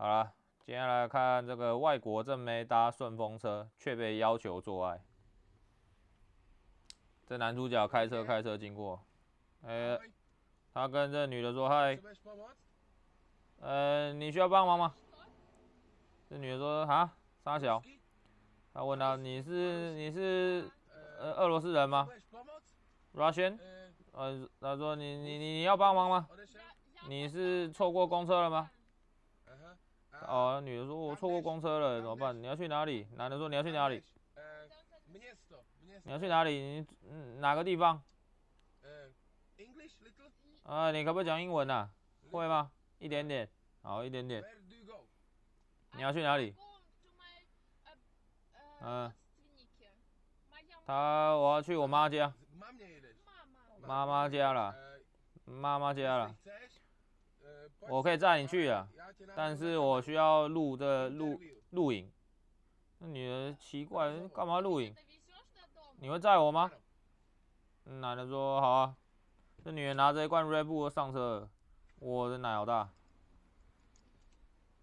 好了，接下来看这个外国正妹搭顺风车却被要求做爱。这男主角开车开车经过，呃、欸，他跟这女的说：“嗨，呃，你需要帮忙吗？”这女的说：“哈，三小。”他问他：“你是你是呃俄罗斯人吗？”Russian。呃，他说：“你你你你要帮忙吗？你是错过公车了吗？”哦，女的说：“我错过公车了，怎么办？你要去哪里？”男的说：“你要去哪里？”你要去哪里？你嗯哪个地方？啊，你可不可以讲英文啊？会吗？一点点，好，一点点。你要去哪里？嗯，他我要去我妈家，妈妈家了，妈妈家了，我可以载你去啊，但是我需要录的录录影。那女的奇怪，干嘛录影？你会载我吗？男的说好啊。这女的拿着一罐 Red Bull 上车，我的奶好大。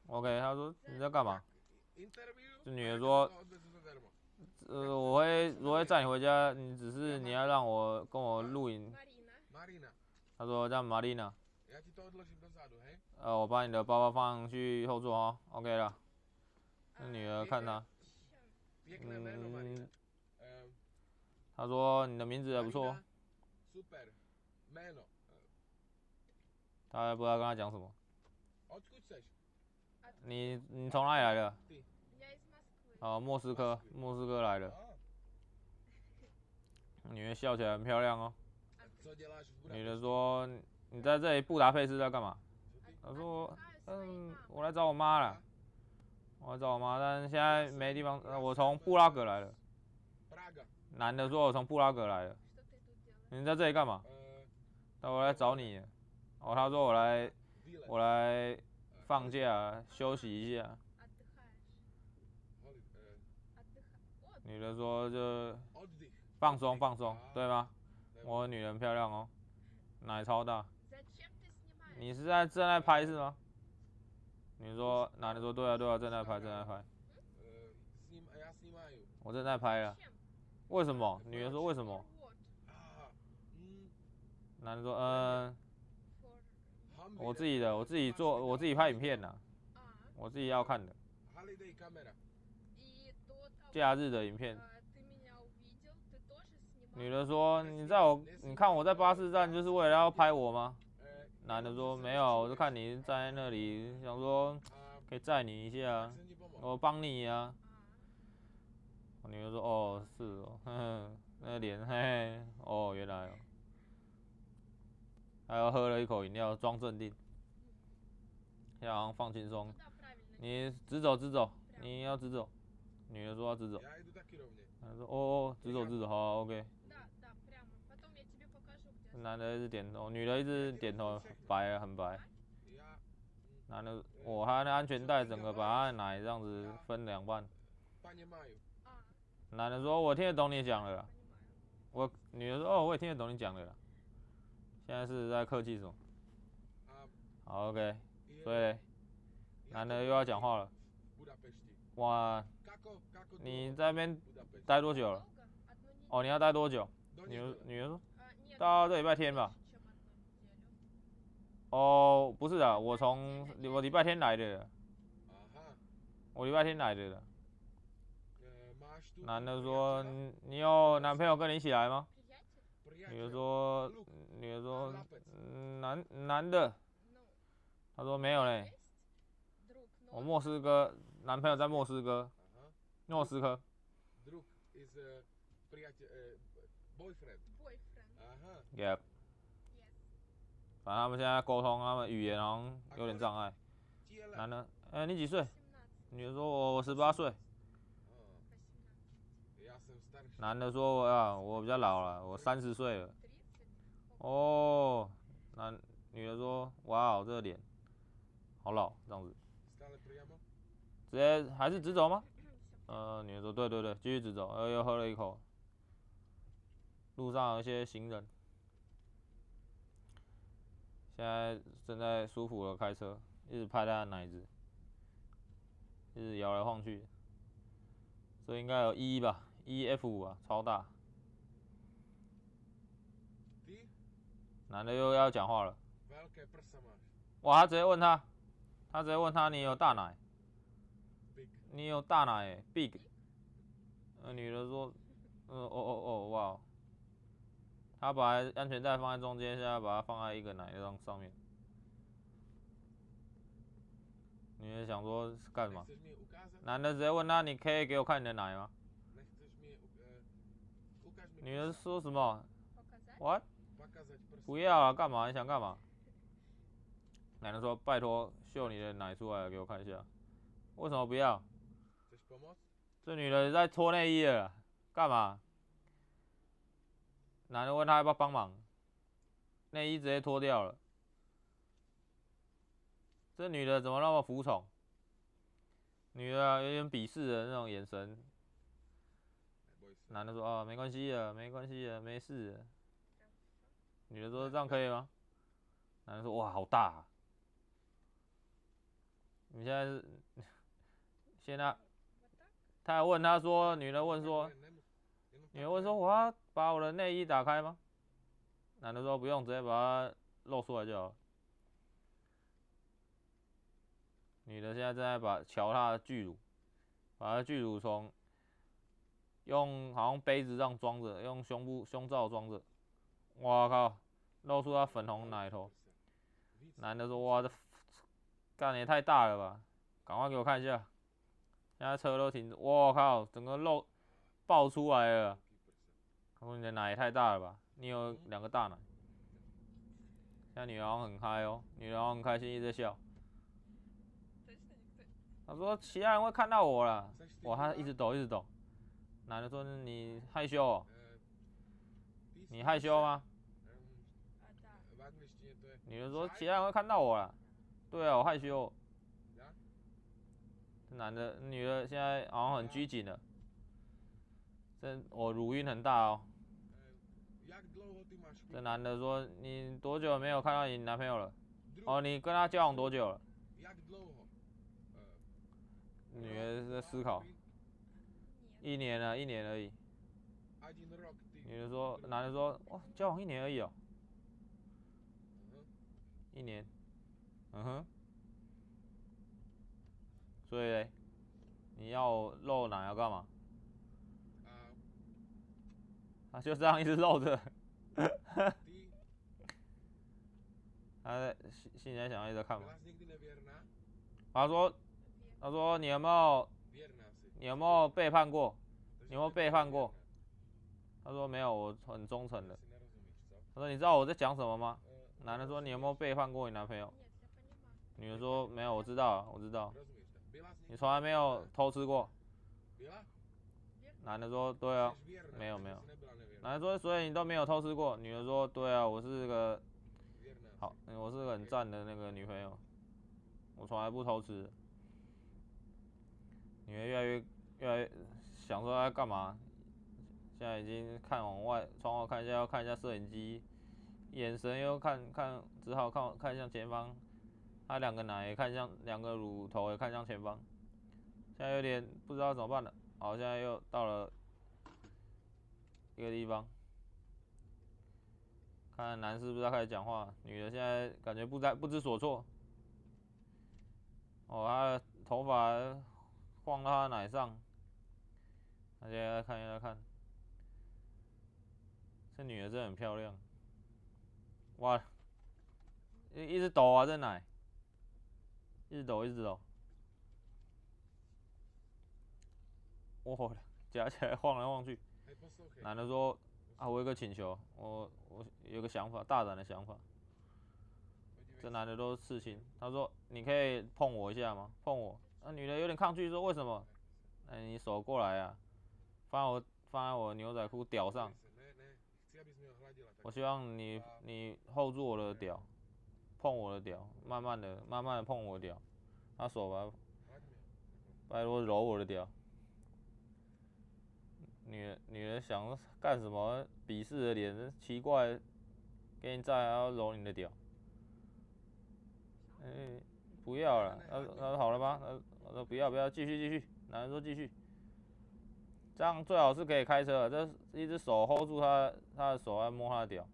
OK，他说你在干嘛？这女的说，呃，我会我会载你回家，你只是你要让我跟我录影。他说叫 Marina。呃，我把你的包包放去后座哦。OK 了。那女的看他，嗯，他说你的名字还不错。他还不知道跟他讲什么。你你从哪里来的？哦，莫斯科，莫斯科来的。女的笑起来很漂亮哦。女的说：“你在这里布达佩斯在干嘛？”他说：“嗯，我来找我妈了。我来找我妈，但是现在没地方。我从布拉格来的。”男的说：“我从布拉格来的。”你在这里干嘛？那我来找你。哦，他说：“我来，我来。”放假休息一下，女的说就放松放松，对吗？我女人漂亮哦，奶超大。你是在正在拍是吗？女的说，男的说对啊对啊，正在拍正在拍。我正在拍了，为什么？女的说为什么？男的说嗯。我自己的，我自己做，我自己拍影片呐，我自己要看的。假日的影片。女的说：“你在我，你看我在巴士站，就是为了要拍我吗？”男的说：“没有，我就看你站在那里，想说可以载你一下，我帮你呀。”女的说：“哦，是哦，呵呵，那个脸，嘿嘿，哦，原来哦。”还要喝了一口饮料，装镇定，现在好像放轻松。你直走，直走，你要直走。女的说要直走。他说哦哦，直走，直走，好，OK。男的一直点头，女的一直点头，白啊，很白。男的，我他那安全带整个把他的奶这样子分两半。男的说，我听得懂你讲的。我女的说，哦，我也听得懂你讲的。现在是在客气什么？好，OK，所以男的又要讲话了。哇，你在那边待多久了？哦，你要待多久？女女的说，到这礼拜天吧。哦，不是的，我从我礼拜天来的。我礼拜天来的。男的说，你有男朋友跟你一起来吗？女的说，女的说，男男的，他说没有嘞，我莫斯科男朋友在莫斯科，莫斯科。Yep。反正他们现在沟通，他们语言好像有点障碍。男的，哎，你几岁？女的说，我十八岁。男的说我啊，我比较老了，我三十岁了。哦，男女的说，哇哦，这个脸好老，这样子。直接还是直走吗？呃，女的说，对对对，继续直走。又又喝了一口。路上有一些行人，现在正在舒服的开车，一直拍他的奶子。一直摇来晃去。这应该有 E 吧，E F 五啊，超大。男的又要讲话了。哇，他直接问他，他直接问他，你有大奶？你有大奶？Big。那女的说，嗯，哦哦哦，哇。他把安全带放在中间，现在把它放在一个奶上上面。女的想说是干嘛？男的直接问他，你可以给我看你的奶吗？女的说什么？What？不要啊，干嘛？你想干嘛？男的说，拜托，秀你的奶出来给我看一下。为什么不要？这女的在脱内衣了，干嘛？男的问他要不要帮忙，内衣直接脱掉了。这女的怎么那么服从？女的、啊、有点鄙视的那种眼神。男的说：“哦，没关系的，没关系的，没事的。”女的说：“这样可以吗？”男的说：“哇，好大、啊！”你现在是 现在，他还问他说：“女的问说，女的问说，我要把我的内衣打开吗？”男的说：“不用，直接把它露出来就好。”女的现在正在把乔她的巨乳，把她巨乳从用好像杯子这样装着，用胸部胸罩装着，哇靠，露出她粉红奶头。男的说：“哇，这干的也太大了吧，赶快给我看一下。”现在车都停我，靠，整个露爆出来了。他说：“你的奶也太大了吧，你有两个大奶。”现在女的很嗨哦，女的很开心，一直在笑。他说：“其他人会看到我了。”哇，他一直抖，一直抖。男的说：“你害羞哦？你害羞吗？”女的说：“其他人会看到我了。”对啊，我害羞。男的、女的现在好像很拘谨了。这我乳晕很大哦。这男的说：“你多久没有看到你男朋友了？哦，你跟他交往多久了？”女的在思考，一年了，一年而已。女的说，男的说，哇，交往一年而已哦。一年，嗯哼。所以，你要露奶要干嘛？他就这样一直绕着。他在心心里在想一直看嘛。他说。他说：“你有没有，你有没有背叛过？你有没有背叛过？”他说：“没有，我很忠诚的。”他说：“你知道我在讲什么吗？”男的说：“你有没有背叛过你男朋友？”女的说：“没有，我知道，我知道。”你从来没有偷吃过？男的说：“对啊，没有没有。”男的说：“所以你都没有偷吃过？”女的说：“对啊，我是个好，我是个很赞的那个女朋友，我从来不偷吃。”女的越来越越来越想说她干嘛，现在已经看往外窗外看一下，要看一下摄影机，眼神又看看，只好看看向前方，他两个奶也看向两个乳头也看向前方，现在有点不知道怎么办了。好，现在又到了一个地方，看男士不知道开始讲话，女的现在感觉不在不知所措。哦，她的头发。晃到他的奶上，大家看一下看，这女的真的很漂亮，哇，一一直抖啊这奶，一直抖一直抖，哇，夹起来晃来晃去。男的说啊，我有个请求，我我有个想法，大胆的想法。这男的都是刺青，他说你可以碰我一下吗？碰我。那女的有点抗拒，说：“为什么？”哎，你手过来啊，放我放在我牛仔裤屌上。我希望你你 hold 住我的屌，碰我的屌，慢慢的慢慢的碰我的屌，他手吧，拜托揉我的屌。女女人想干什么？鄙视的脸，奇怪，给你在还要揉你的屌。哎，不要了，他他说好了吗？我说不要不要，继续继续。男人说继续。这样最好是可以开车，这一只手 hold 住他他的手，来摸他的屌。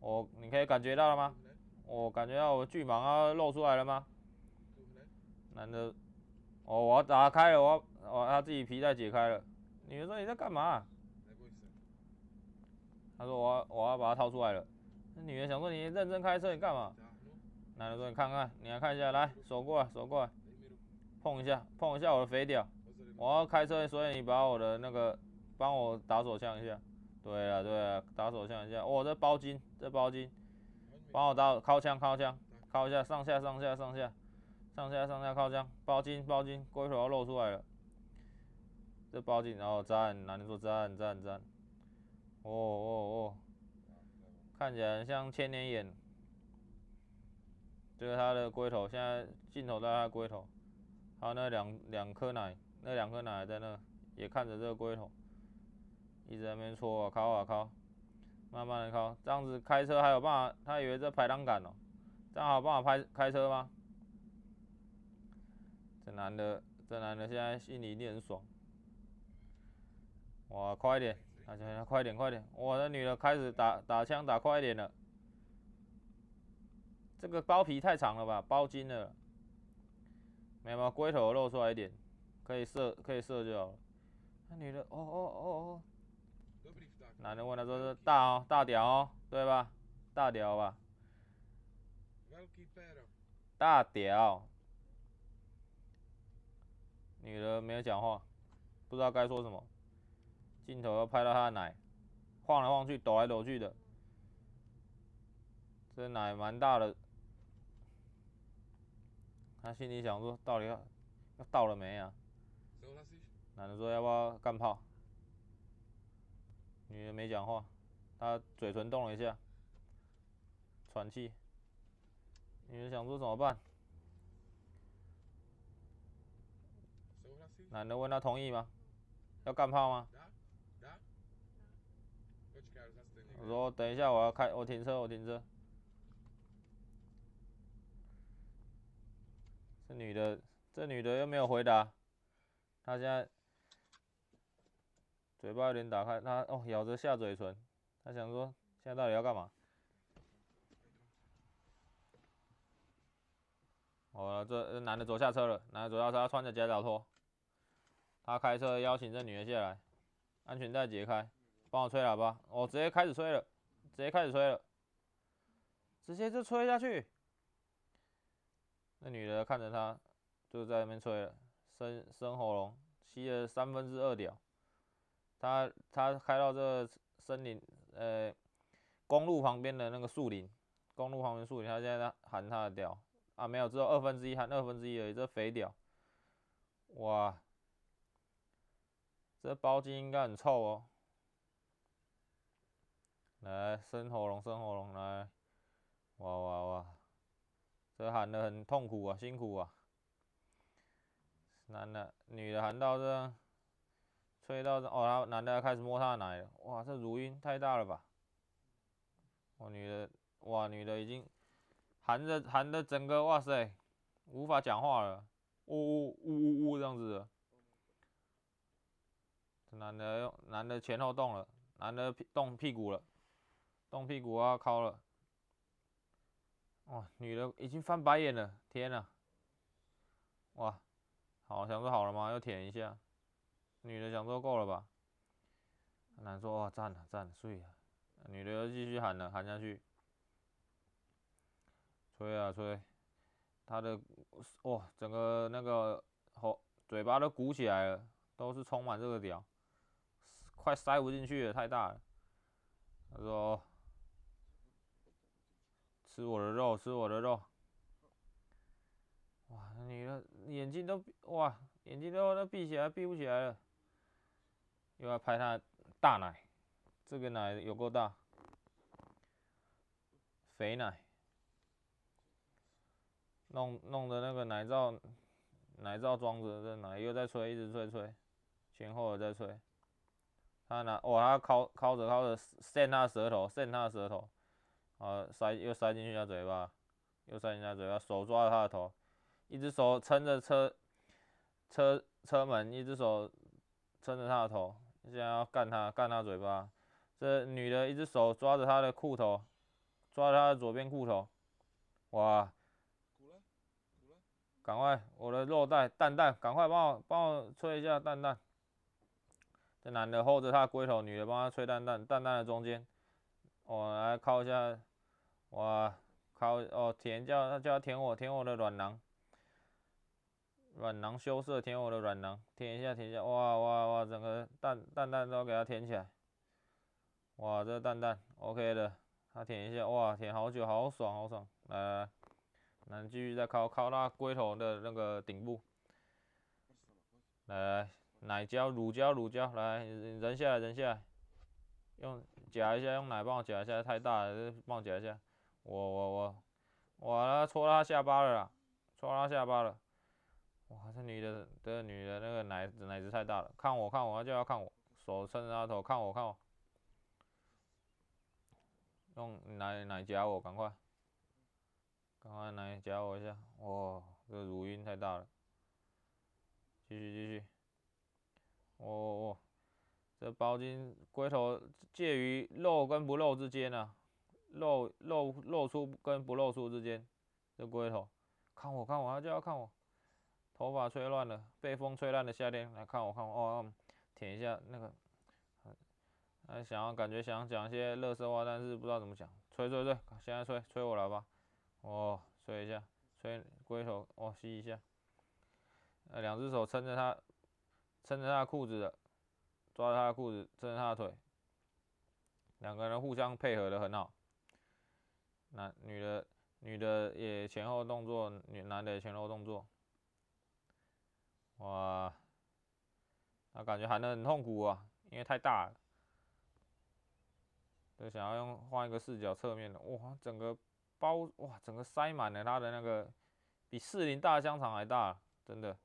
我你可以感觉到了吗？我感觉到我巨蟒要露出来了吗？男的，哦，我要打开了，我要我他自己皮带解开了。女的说你在干嘛？他说我要我要把它掏出来了。那女的想说你认真开车，你干嘛？男的说你看看，你来看一下，来手过来手过来，碰一下碰一下我的肥屌。我要开车，所以你把我的那个帮我打手枪一下。对啊对啊，打手枪一下。哦，这包金，这包金，帮我打靠枪靠枪靠一下，上下上下上下上下上下靠枪，包金包金，龟头要露出来了。这报警，然后站，男的说站，站，站。哦哦哦，看起来很像千年眼。这个他的龟头，现在镜头在他龟头，还有那两两颗奶。那两颗奶在那，也看着这个龟头，一直在那边搓啊、敲啊、敲，慢慢的敲，这样子开车还有办法？他以为这排档杆哦，这样好办法拍开车吗？这男的，这男的现在心里一定很爽。哇，快点，大家快点，快点！哇，这女的开始打打枪，打快一点了。这个包皮太长了吧，包筋了。没有，龟头露出来一点。可以射，可以射就好了。那女的，哦哦哦哦。男的问他说是大哦，大屌哦，对吧？大屌吧。大屌。女的没有讲话，不知道该说什么。镜头要拍到他的奶，晃来晃去，抖来抖去的。这奶蛮大的。他心里想说，到底要要到了没啊？男的说要不要干炮？女的没讲话，她嘴唇动了一下，喘气。女的想说怎么办？男的问她同意吗？要干炮吗？我说等一下我要开，我停车，我停车。这女的，这女的又没有回答，她现在。嘴巴有点打开，她哦咬着下嘴唇，她想说现在到底要干嘛？哦，这男的走下车了，男的走下车，他穿着夹脚拖，他开车邀请这女的下来，安全带解开，帮我吹喇叭，我、直接开始吹了，直接开始吹了，直接就吹下去。那女的看着他，就在那边吹了，深深喉咙吸了三分之二屌。他他开到这森林，呃，公路旁边的那个树林，公路旁边树林，他现在在喊他的屌啊，没有，只有二分之一，喊二分之一而已，这肥屌，哇，这包茎应该很臭哦，来，生喉咙，生喉咙，来，哇哇哇，这喊得很痛苦啊，辛苦啊，男的，女的喊到这。吹到这哦，他男的要开始摸她的奶了，哇，这乳晕太大了吧？哇，女的，哇，女的已经含着含着整个，哇塞，无法讲话了，呜呜呜呜呜这样子的。这男的用男的前后动了，男的屁动屁股了，动屁股啊靠了。哇，女的已经翻白眼了，天呐！哇，好，想说好了吗？要舔一下。女的想说够了吧，男说哇赞了赞了睡了，女的又继续喊了喊下去，吹啊吹，他的哇整个那个喉嘴巴都鼓起来了，都是充满这个屌，快塞不进去了太大了，他说吃我的肉吃我的肉，哇女的眼睛都哇眼睛都都闭起来闭不起来了。又要拍他大奶，这个奶有够大，肥奶，弄弄的那个奶罩，奶罩装着这奶又在吹，一直吹吹，前后的在吹，他拿哇，他靠靠着靠着扇他舌头，扇他舌头，啊塞又塞进去他嘴巴，又塞进他嘴巴，手抓着他的头，一只手撑着车，车车门，一只手撑着他的头，现在要干他，干他嘴巴。这女的一只手抓着他的裤头，抓着他的左边裤头，哇！赶快，我的肉袋蛋蛋，赶快帮我帮我吹一下蛋蛋。这男的厚着他的龟头，女的帮他吹蛋蛋，蛋蛋的中间，我来靠一下，哇，靠哦舔叫他叫他舔我舔我的软囊，软囊羞涩舔我的软囊，舔一下舔一下，哇哇哇，整个蛋蛋蛋都给他舔起来，哇这蛋蛋 OK 的，他舔一下，哇舔好久，好爽好爽，来来来。那继续再靠靠那龟头的那个顶部，来来奶胶乳胶乳胶，来人下来人下来，用夹一下，用奶帮我夹一下，太大了，帮我夹一下，我我我，我他戳他下巴了啦，戳他下巴了，哇这女的这女的那个奶奶子太大了，看我看我，他就要看我，手伸着他头看我看我，用奶奶夹我，赶快。赶快来夹我一下，哇，这乳晕太大了。继续继续，哦哦，这包茎龟头介于露跟不露之间啊，露露露出跟不露出之间，这龟头，看我看我，他就要看我，头发吹乱了，被风吹烂的夏天，来看我看我，哦，舔一下那个，还想要感觉想讲一些垃圾话，但是不知道怎么讲，吹吹吹，现在吹吹我来吧。哦，吹一下，吹龟头，哦，吸一下。呃，两只手撑着他，撑着他的裤子的，抓着他的裤子，撑着他的腿。两个人互相配合的很好。男女的，女的也前后动作，女男的也前后动作。哇，那感觉喊得很痛苦啊，因为太大了。就想要用换一个视角侧面的，哇，整个。包哇，整个塞满了他的那个，比四零大香肠还大，真的，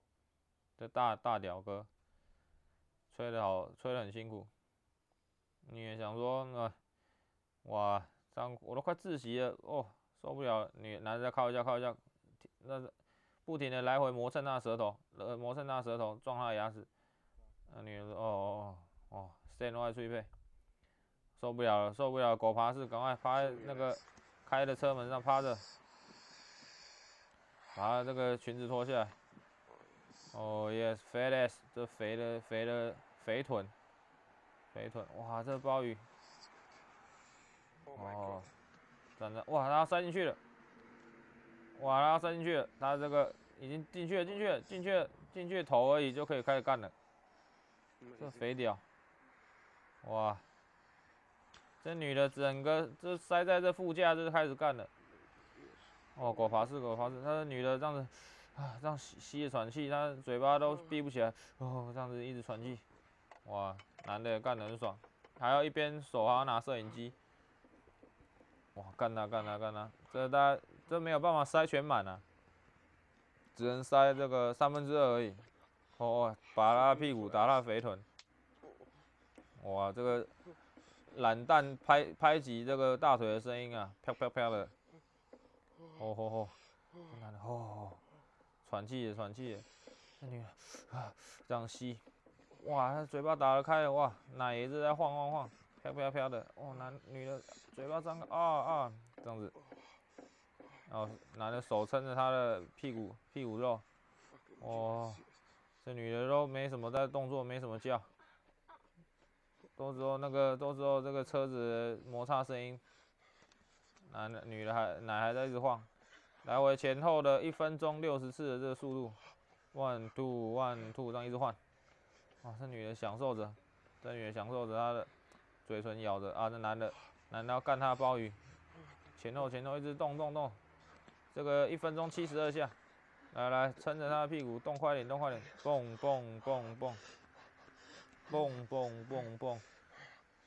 这大大屌哥，吹得好，吹得很辛苦。你也想说，呃，哇，这样我都快窒息了，哦，受不了，女男的再靠一下，靠一下，那不停的来回磨蹭他的舌头，呃，磨蹭他的舌头，撞他的牙齿。那女的说，哦哦哦哦，声都快脆配，受不了了，受不了，狗爬式，赶快趴那个。开的车门上趴着，把这个裙子脱下来。哦、，yes，fat ass，这肥的肥的肥臀，肥臀，哇，这鲍鱼，哦，真的，哇，他要塞进去了，哇，他要塞进去了，他这个已经进去了，进去了，进去了，进去头而已就可以开始干了，这肥屌，哇。这女的整个就塞在这副驾，就开始干了。哦，狗爬式，狗爬式，她的女的这样子，啊，这样吸吸着喘气，她嘴巴都闭不起来，哦，这样子一直喘气。哇，男的也干得很爽，还要一边手还要拿摄影机。哇，干他干他干他，这大家这没有办法塞全满啊，只能塞这个三分之二而已。哦，打他屁股，打他肥臀。哇，这个。懒蛋拍拍击这个大腿的声音啊，啪啪啪的，哦吼吼，男的哦，喘气也喘气，那女的啊这样吸，哇，他嘴巴打得开了，哇，奶也是在晃晃晃，飘飘飘的，哦，男女的嘴巴张开啊啊这样子，然后男的手撑着他的屁股屁股肉，哦，这女的都没什么在动作，没什么叫。都知道那个，都知道这个车子摩擦声音，男的、女的还奶还在一直晃，来回前后的一分钟六十次的这个速度，one two one two 这样一直换，哇，这女的享受着，这女的享受着她的嘴唇咬着啊，这男的，男的要干他鲍鱼，前后前后一直动动动，这个一分钟七十二下，来来撑着他的屁股动快点动快点，蹦蹦蹦蹦。蹦蹦蹦蹦，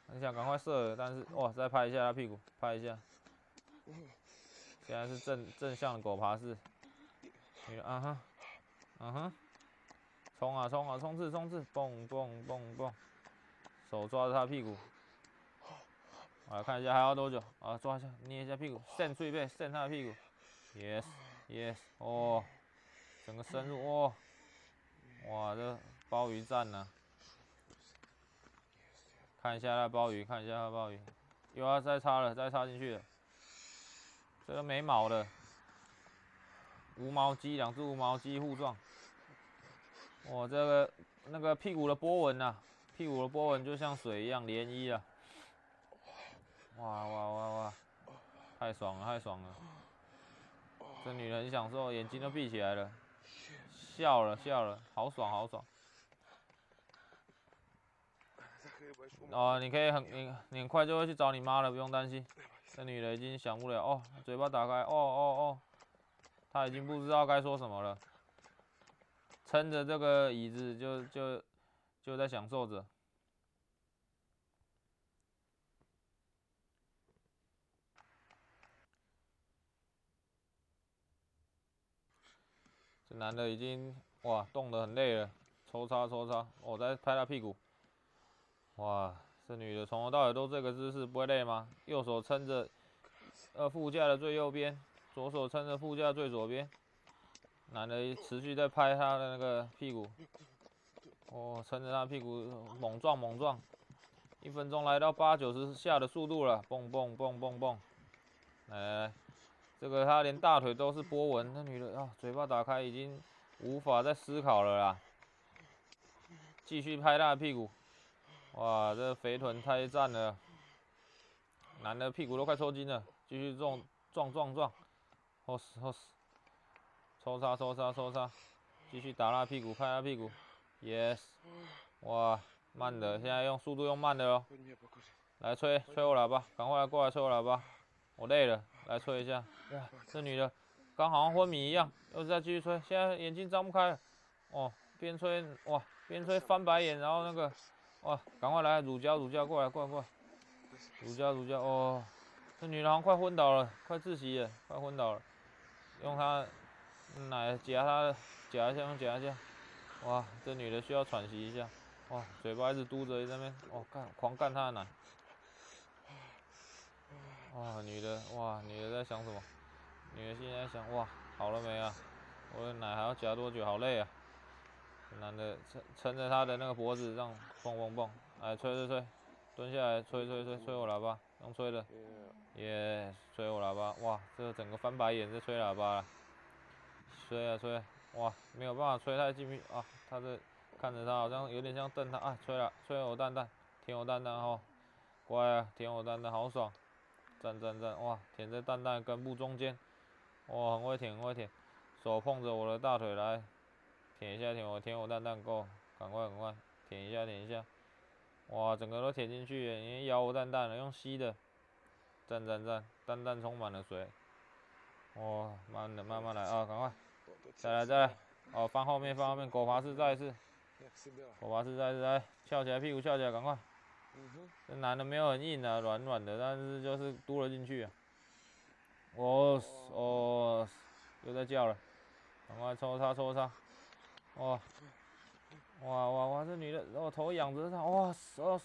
很想赶快射，但是哇，再拍一下他屁股，拍一下。现在是正正向的狗爬式，女的啊哈，嗯哼，冲啊冲啊冲刺冲刺，蹦蹦蹦蹦，手抓着他屁股。我来看一下还要多久啊？抓一下，捏一下屁股，扇出一背，扇他的屁股。Yes，Yes，哦，整个深入哦。哇，这鲍鱼赞呢、啊！看一下那鲍鱼，看一下那鲍鱼，又要再插了，再插进去了。这个没毛的，无毛鸡，两只无毛鸡互撞。哇，这个那个屁股的波纹呐，屁股的波纹就像水一样涟漪啊！哇哇哇哇，太爽了，太爽了！这女人很享受，眼睛都闭起来了，笑了笑了，好爽好爽。哦，你可以很你你很快就会去找你妈了，不用担心。这女的已经想不了哦，嘴巴打开，哦哦哦，她已经不知道该说什么了，撑着这个椅子就就就在享受着。这男的已经哇动得很累了，抽插抽插，我在拍他屁股，哇。这女的从头到尾都这个姿势，不会累吗？右手撑着呃副驾的最右边，左手撑着副驾最左边。男的持续在拍他的那个屁股，哦，撑着他屁股猛撞猛撞，一分钟来到八九十下的速度了，蹦蹦蹦蹦蹦。来来来，这个她连大腿都是波纹，那女的啊，嘴巴打开已经无法再思考了啦。继续拍她屁股。哇，这肥臀太赞了，男的屁股都快抽筋了，继续撞撞撞撞，吼死吼死，抽杀抽杀抽杀，继续打他屁股，拍他屁股，yes，哇，慢的，现在用速度用慢的喽，来吹吹我喇叭，赶快过来吹我喇叭，我累了，来吹一下，哇，这女的刚好像昏迷一样，又是在继续吹，现在眼睛张不开。了，哦，边吹哇边吹翻白眼，然后那个。哇，赶快来，乳胶乳胶，过来过来过来，乳胶乳胶，哦，这女的好像快昏倒了，快窒息了，快昏倒了，用她奶夹她，夹一下用夹一下，哇，这女的需要喘息一下，哇，嘴巴一直嘟着在那边，哦干，狂干她的奶，哇，女的，哇，女的在想什么？女的现在在想，哇，好了没啊？我的奶还要夹多久？好累啊！男的撑撑着他的那个脖子，这样蹦蹦蹦，哎吹吹吹，蹲下来吹吹吹，吹我喇叭，用吹的，耶，吹我喇叭，哇，这个整个翻白眼在吹喇叭了，吹啊吹，哇，没有办法吹太近啊，他这看着他好像有点像瞪他啊，吹了，吹我蛋蛋，舔我蛋蛋哦，乖啊，舔我蛋蛋，好爽，赞赞赞，哇，舔在蛋蛋根部中间，哇，很会舔很会舔，手碰着我的大腿来。舔一下，舔我，舔我蛋蛋够，赶快赶快，舔一下，舔一下，哇，整个都舔进去，你咬我蛋蛋了，用吸的，赞赞赞，蛋蛋充满了水，哇，慢的，慢慢来啊，赶快，再来再来，哦，放后面，放后面，狗爬式再一次，狗爬式再一次，来，翘起来，屁股翘起来，赶快，这男的没有很硬啊，软软的，但是就是嘟了进去啊，哦哦，又在叫了，赶快抽插抽插。哇，哇哇哇！这女的，我头仰着她，哇哦，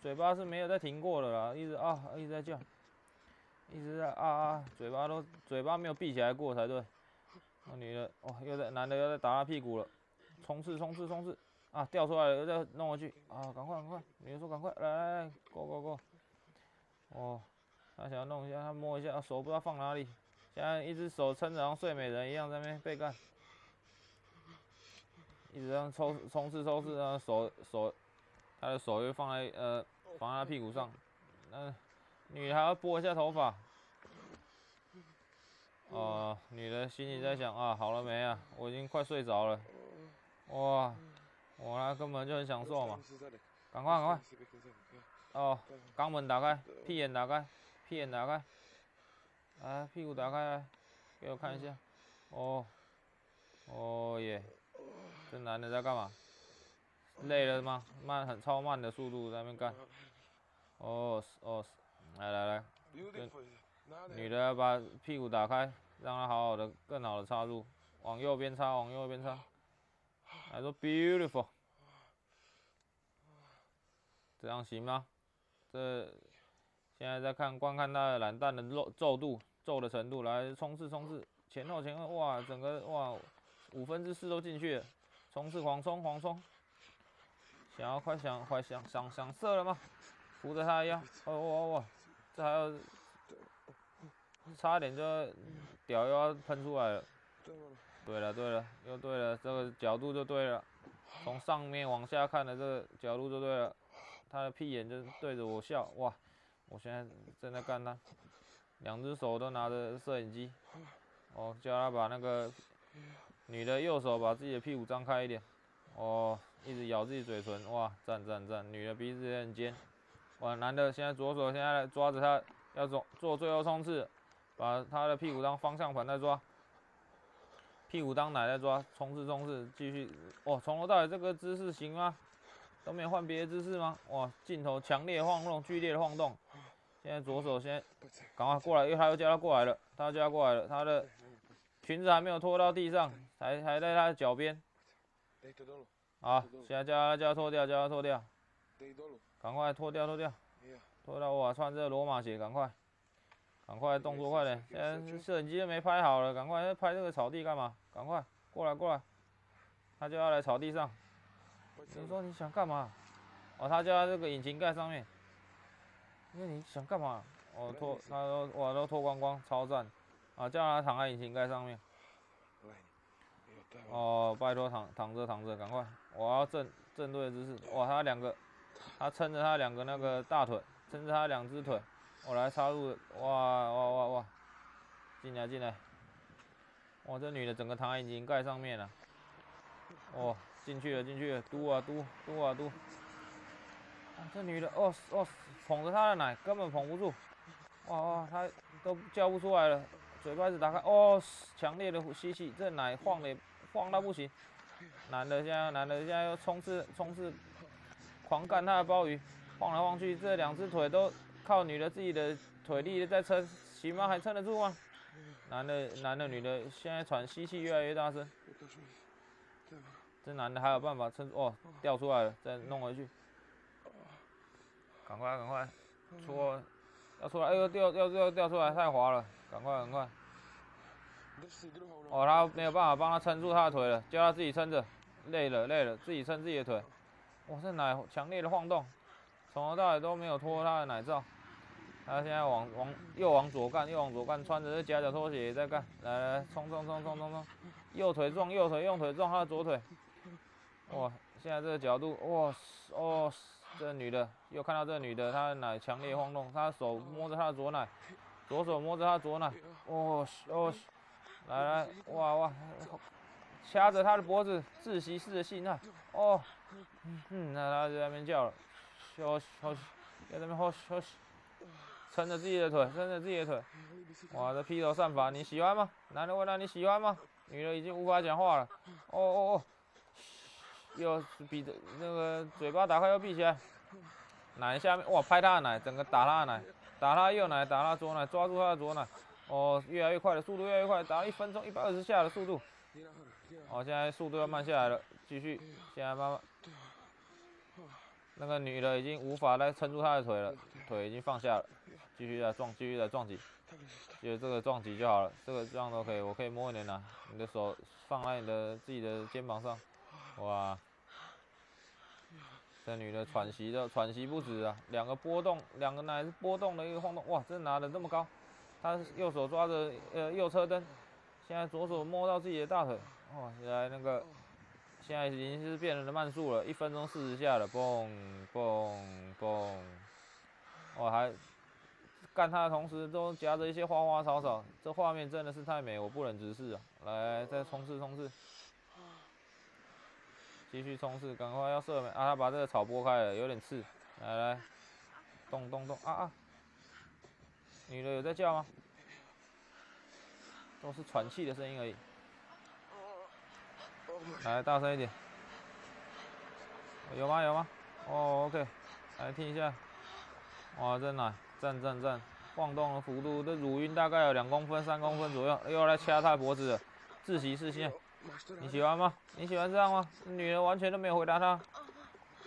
嘴巴是没有再停过的啦，一直啊，一直在叫，一直在啊啊，嘴巴都嘴巴没有闭起来过才对。那女的，哇，又在男的又在打她屁股了，冲刺冲刺冲刺，啊，掉出来了，再弄回去，啊，赶快赶快，你说赶快，来来来，go go go，哦，他想要弄一下，他摸一下，手不知道放哪里，现在一只手撑着像睡美人一样在那边被干。一直这样抽冲刺冲刺，然后手手，他的手又放在呃放在他屁股上，那女的还要拨一下头发，哦、女的心里在想啊，好了没啊？我已经快睡着了，哇，我呢根本就很享受嘛，赶快赶快，哦，肛门打开，屁眼打开，屁眼打开，来屁股打开来，给我看一下，哦，哦耶。这男的在干嘛？累了吗？慢，很超慢的速度在那边干。哦哦，来来来，女的要把屁股打开，让她好好的、更好的插入，往右边插，往右边插。还说 beautiful，这样行吗？这现在在看观看她的蓝蛋的肉皱度、皱的程度，来冲刺冲刺，前后前后，哇，整个哇五分之四都进去了。冲刺狂冲狂冲，想要快想快想想想射了吗？扶着他一样，哦哇哇，这还要差点就屌又要喷出来了。对了对了，又对了，这个角度就对了，从上面往下看的这个角度就对了。他的屁眼就对着我笑，哇！我现在正在干他，两只手都拿着摄影机，哦，叫他把那个女的右手把自己的屁股张开一点，哦，一直咬自己嘴唇，哇，赞赞赞！女的鼻子也很尖。哇，男的现在左手现在来抓着他，要做做最后冲刺，把他的屁股当方向盘在抓，屁股当奶在抓，冲刺冲刺，继续。哦，从头到尾这个姿势行吗？都没有换别的姿势吗？哇，镜头强烈晃动，剧烈的晃动。现在左手先赶快过来，因为他又叫他过来了，他又叫他过来了，他的裙子还没有拖到地上，还还在他的脚边。啊，现在叫他叫他脱掉，叫他脱掉。赶快脱掉，脱掉，脱掉！哇，穿这个罗马鞋，赶快，赶快，动作快点！现在摄影机都没拍好了，赶快拍这个草地干嘛？赶快过来，过来！他就要来草地上。你说你想干嘛？哦，他叫他这个引擎盖上面。那你想干嘛？哦，脱，他说我，都脱光光，超赞！啊，叫他躺在引擎盖上面。哦，拜托躺躺着躺着，赶快！我要正正对的姿势。哇，他两个。他撑着他两个那个大腿，撑着他两只腿，我来插入，哇哇哇哇，进来进来，哇，这女的整个躺在引擎盖上面了，哦，进去了进去了，嘟啊嘟嘟啊嘟，这女的哦哦捧着她的奶根本捧不住，哇哇，她都叫不出来了，嘴巴子打开，哦，强烈的吸气，这奶晃的晃到不行，男的现在男的现在又冲刺冲刺。狂干他的鲍鱼，晃来晃去，这两只腿都靠女的自己的腿力在撑，起码？还撑得住吗？男的，男的，女的，现在喘吸气越来越大声。这男的还有办法撑住？哦，掉出来了，再弄回去。赶快，赶快，出，要出来！哎呦，掉掉掉掉出来，太滑了！赶快，赶快。哦，他没有办法帮他撑住他的腿了，叫他自己撑着。累了，累了，自己撑自己的腿。哇，这奶强烈的晃动，从头到尾都没有脱他的奶罩。他现在往往又往左干，又往左干，穿着这夹脚拖鞋也在干。来来，冲冲冲冲冲冲！右腿撞右腿，右腿撞他的左腿。哇，现在这个角度，哇哦，这个女的又看到这个女的，她的奶强烈晃动，她的手摸着她的左奶，左手摸着她的左奶。哦哦，来来，哇哇，掐着她的脖子，窒息式的性爱。哦。嗯，那她就在那边叫了，休息休息，在那边休息休息，撑着自己的腿，撑着自己的腿，哇，这披头散发，你喜欢吗？男的问他你喜欢吗？女的已经无法讲话了，哦哦哦，又闭着那个嘴巴打开又闭起来，奶下面哇拍他的奶，整个打他的奶，打他右奶，打他左奶，抓住他的左奶，哦，越来越快的速度越来越快，打了一分钟一百二十下的速度，哦，现在速度要慢下来了，继续，现在慢慢。那个女的已经无法再撑住他的腿了，腿已经放下了，继续再撞，继续再撞击，就这个撞击就好了，这个这样都可以，我可以摸一点呐，你的手放在你的自己的肩膀上，哇，这女的喘息的喘息不止啊，两个波动，两个奶是波动的一个晃动，哇，这拿的这么高，他右手抓着呃右车灯，现在左手摸到自己的大腿，哇，原来那个。现在已经是变成了慢速了，一分钟四十下了，嘣嘣嘣！我还干他的同时都夹着一些花花草草，这画面真的是太美，我不忍直视啊！来，再冲刺冲刺，继续冲刺，赶快要射门啊！他把这个草拨开了，有点刺，来来，动动动啊啊！女的有在叫吗？都是喘气的声音而已。来，大声一点。有吗？有吗？哦，OK。来听一下。哇，真奶，赞赞赞！晃动的幅度，这乳晕大概有两公分、三公分左右。又要来掐他脖子了，窒息式性。你喜欢吗？你喜欢这样吗？女人完全都没有回答他。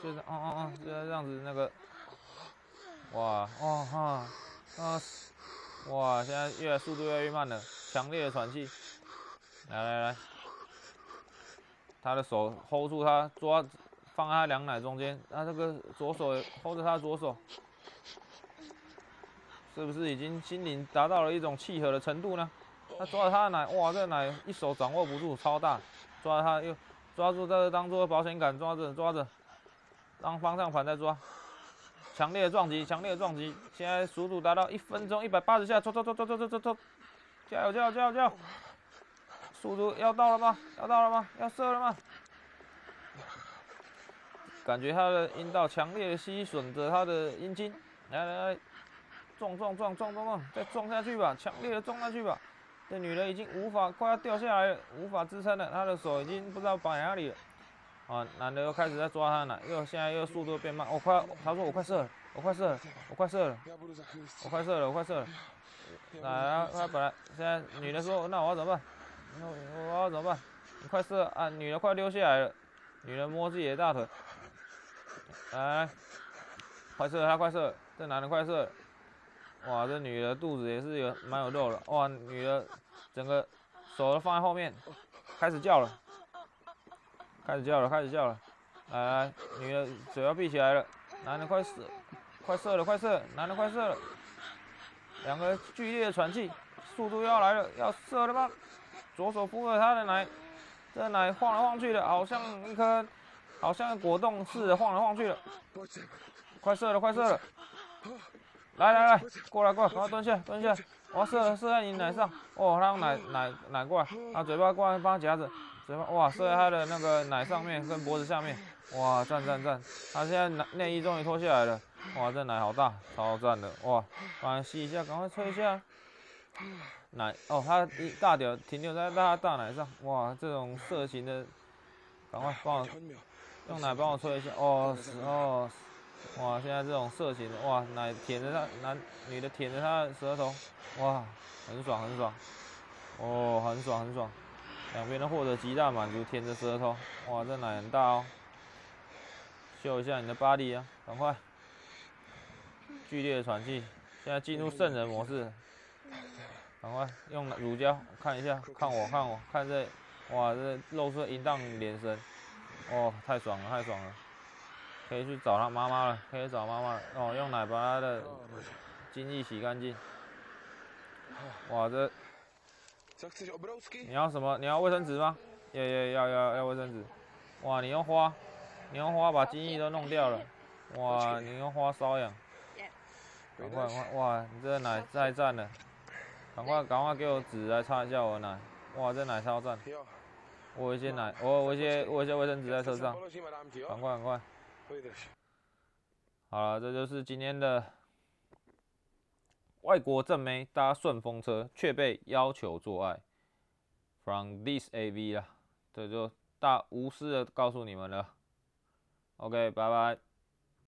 就是，嗯嗯嗯，就是这样子那个。哇，哦哈，啊，哇，现在越来速度越来越慢了，强烈的喘气。来来来。他的手 hold 住他，抓放在他两奶中间，他这个左手 hold 着他的左手，是不是已经心灵达到了一种契合的程度呢？他抓着他的奶，哇，这奶一手掌握不住，超大，抓他又抓住这个当做保险杆，抓着抓着，当方向盘在抓，强烈的撞击，强烈的撞击，现在速度达到一分钟一百八十下，走走走走走走走，加油加油加油加油！速度要到了吗？要到了吗？要射了吗？感觉他的阴道强烈的吸吮着他的阴茎，来来来，撞撞撞撞撞撞，再撞下去吧，强烈的撞下去吧。这女的已经无法，快要掉下来了，无法支撑了，她的手已经不知道绑哪里了。啊，男的又开始在抓她了，又现在又速度变慢，我快，他说我快射了，我快射了，我快射了，我快射了，我快射了。来，他本来现在女的说，那我要怎么办？那我要怎么办？你快射啊！女的快溜下来了，女的摸自己的大腿，来，快射，她快射，这男的快射，哇，这女的肚子也是有蛮有肉的，哇，女的整个手都放在后面，开始叫了，开始叫了，开始叫了，来来，女的嘴要闭起来了，男的快射，快射了，快射，男的快射了，两个剧烈的喘气，速度要来了，要射了吗？左手扶着他的奶，这奶晃来晃去的，好像一颗，好像果冻似的晃来晃去的。快射了，快射了！来来来，过来过来，赶快蹲下蹲下，我要射射在你奶上。哦，他用奶奶奶过来，啊嘴巴过来帮他夹着，嘴巴哇射在他的那个奶上面跟脖子下面。哇赞赞赞！他现在内内衣终于脱下来了。哇这奶好大，超赞的哇！帮他吸一下，赶快吹一下。奶哦，他一大屌停留在他大奶上，哇，这种色情的，赶快帮我用奶帮我吹一下，哦，哦，哇，现在这种色情，哇，奶舔着他男女的舔着他的舌头，哇，很爽很爽，哦，很爽很爽，两边都获得极大满足，舔着舌头，哇，这奶很大哦，秀一下你的 body 啊，赶快，剧烈的喘气，现在进入圣人模式。赶快用乳胶看一下，看我，看我，看这，哇，这露出淫荡眼神，哦，太爽了，太爽了，可以去找他妈妈了，可以找妈妈了，哦，用奶把他的精液洗干净。哇，这，你要什么？你要卫生纸吗？要要要要要卫生纸。哇，你用花，你用花把精液都弄掉了。哇，你用花瘙痒。赶快快，哇，你这个奶太赞了。赶快，赶快给我纸来擦一下我的奶。哇，这奶超赞。我有一些奶，我我一些我有一些卫生纸在车上。赶快，赶快。好了，这就是今天的外国正妹搭顺风车却被要求做爱，from this AV 啦，这就大无私的告诉你们了。OK，拜拜。